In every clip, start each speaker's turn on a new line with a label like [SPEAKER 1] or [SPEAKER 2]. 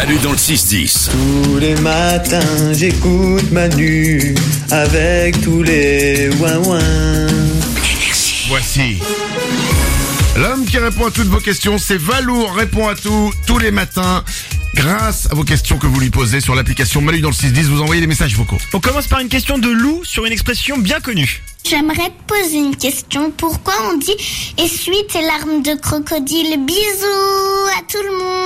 [SPEAKER 1] Manu dans le 6-10.
[SPEAKER 2] Tous les matins, j'écoute Manu avec tous les ouin-ouin.
[SPEAKER 3] Voici. L'homme qui répond à toutes vos questions, c'est Valour répond à tout tous les matins. Grâce à vos questions que vous lui posez sur l'application Manu dans le 610, vous envoyez des messages vocaux.
[SPEAKER 4] On commence par une question de Lou sur une expression bien connue.
[SPEAKER 5] J'aimerais te poser une question. Pourquoi on dit essuie tes larmes de crocodile Bisous à tout le monde.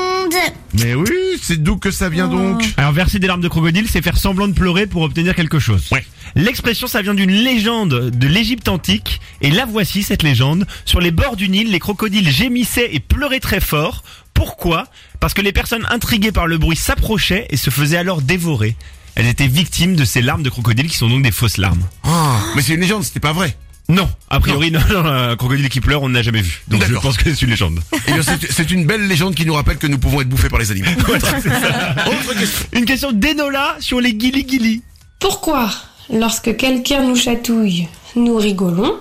[SPEAKER 3] Mais oui, c'est d'où que ça vient donc
[SPEAKER 4] Alors verser des larmes de crocodile, c'est faire semblant de pleurer pour obtenir quelque chose.
[SPEAKER 3] Ouais.
[SPEAKER 4] L'expression, ça vient d'une légende de l'Égypte antique, et la voici cette légende. Sur les bords du Nil, les crocodiles gémissaient et pleuraient très fort. Pourquoi? Parce que les personnes intriguées par le bruit s'approchaient et se faisaient alors dévorer. Elles étaient victimes de ces larmes de crocodile qui sont donc des fausses larmes.
[SPEAKER 3] Ah, Mais c'est une légende, c'était pas vrai.
[SPEAKER 4] Non, a priori, non, non, un crocodile qui pleure, on ne l'a jamais vu. Donc je
[SPEAKER 3] D'accord.
[SPEAKER 4] pense que c'est une légende.
[SPEAKER 3] Eh bien, c'est- c'est une belle légende qui nous rappelle que nous pouvons être bouffés par les animaux. Autre question.
[SPEAKER 4] Une question d'Enola sur les guili-guili.
[SPEAKER 6] Pourquoi, lorsque quelqu'un nous chatouille, nous rigolons,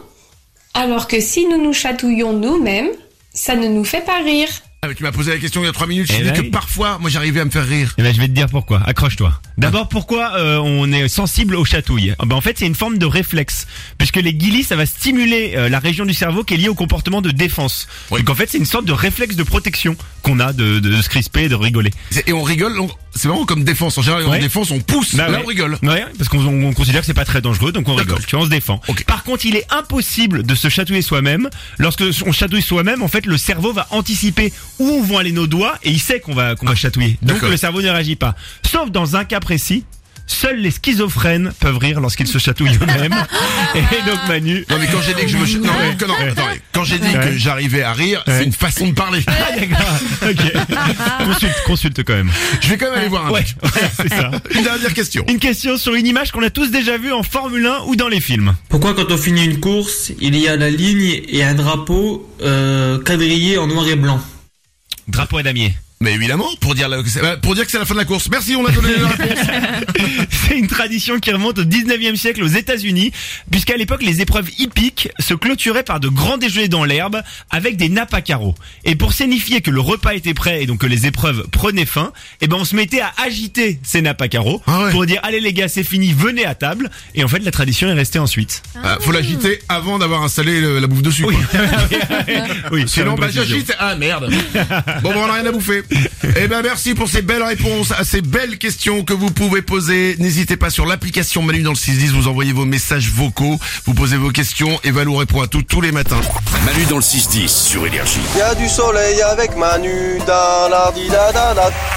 [SPEAKER 6] alors que si nous nous chatouillons nous-mêmes, ça ne nous fait pas rire?
[SPEAKER 3] Ah, mais tu m'as posé la question il y a trois minutes, je
[SPEAKER 4] Eh
[SPEAKER 3] t'ai dit
[SPEAKER 4] ben
[SPEAKER 3] que
[SPEAKER 4] oui.
[SPEAKER 3] parfois, moi j'arrivais à me faire rire.
[SPEAKER 4] Eh ben, je vais te dire pourquoi. Accroche-toi. D'abord, pourquoi euh, on est sensible aux chatouilles? Ah ben, En fait, c'est une forme de réflexe. Puisque les guilis, ça va stimuler euh, la région du cerveau qui est liée au comportement de défense.
[SPEAKER 3] Oui.
[SPEAKER 4] Donc en fait, c'est une sorte de réflexe de protection qu'on a de, de, de se crisper et de rigoler.
[SPEAKER 3] Et on rigole, on- c'est vraiment comme défense. En général, en défense, on pousse,
[SPEAKER 4] Bah
[SPEAKER 3] là
[SPEAKER 4] ouais.
[SPEAKER 3] on rigole.
[SPEAKER 4] Ouais, parce qu'on on- on considère que c'est pas très dangereux, donc on rigole. Tu vois, on se défend. Par contre, il est impossible de se chatouiller soi-même. Lorsque on chatouille soi-même, en fait, le cerveau va anticiper où vont aller nos doigts et il sait qu'on va qu'on va chatouiller. Donc le cerveau ne réagit pas. Sauf dans un cas précis. Seuls les schizophrènes peuvent rire lorsqu'ils se chatouillent eux-mêmes. et donc Manu.
[SPEAKER 3] Non mais quand j'ai dit que je me ch- non, que attendez. quand j'ai dit
[SPEAKER 4] Ouais.
[SPEAKER 3] que j'arrivais à rire,
[SPEAKER 4] Ouais.
[SPEAKER 3] c'est une façon de parler.
[SPEAKER 4] Ah, d'accord. Ok. consulte, consulte quand même.
[SPEAKER 3] Je vais quand même aller voir un
[SPEAKER 4] Ouais,
[SPEAKER 3] match.
[SPEAKER 4] ouais, c'est ça.
[SPEAKER 3] Une dernière question.
[SPEAKER 4] Une question sur une image qu'on a tous déjà vue en Formule 1 ou dans les films.
[SPEAKER 7] Pourquoi quand on finit une course, il y a la ligne et un drapeau euh, quadrillé en noir et blanc?
[SPEAKER 4] Drapeau à damier.
[SPEAKER 3] Mais évidemment, pour dire, la- que c'est- pour dire que c'est la fin de la course. Merci, on a donné la réponse.
[SPEAKER 4] C'est une tradition qui remonte au 19e siècle aux États-Unis, puisqu'à l'époque les épreuves hippiques se clôturaient par de grands déjeuners dans l'herbe avec des nappes à carreaux. Et pour signifier que le repas était prêt et donc que les épreuves prenaient fin, eh ben on se mettait à agiter ces nappes à carreaux
[SPEAKER 3] Ah ouais.
[SPEAKER 4] pour dire allez les gars c'est fini venez à table. Et en fait la tradition est restée ensuite.
[SPEAKER 3] Ah, faut l'agiter avant d'avoir installé le- la bouffe dessus.
[SPEAKER 4] Oui,
[SPEAKER 3] quoi.
[SPEAKER 4] oui.
[SPEAKER 3] Sinon, bah, j'agite. Ah, merde. Bon, bah, on a rien à bouffer. Eh ben, merci pour ces belles réponses à ces belles questions que vous pouvez poser. N'hésitez pas sur l'application Manu dans le 610, vous envoyez vos messages vocaux, vous posez vos questions et Valou répond à tout tous les matins.
[SPEAKER 1] Manu dans le 6-10 sur Énergie.
[SPEAKER 2] Y a du soleil avec Manu dans la di da da da.
[SPEAKER 8] Énergie.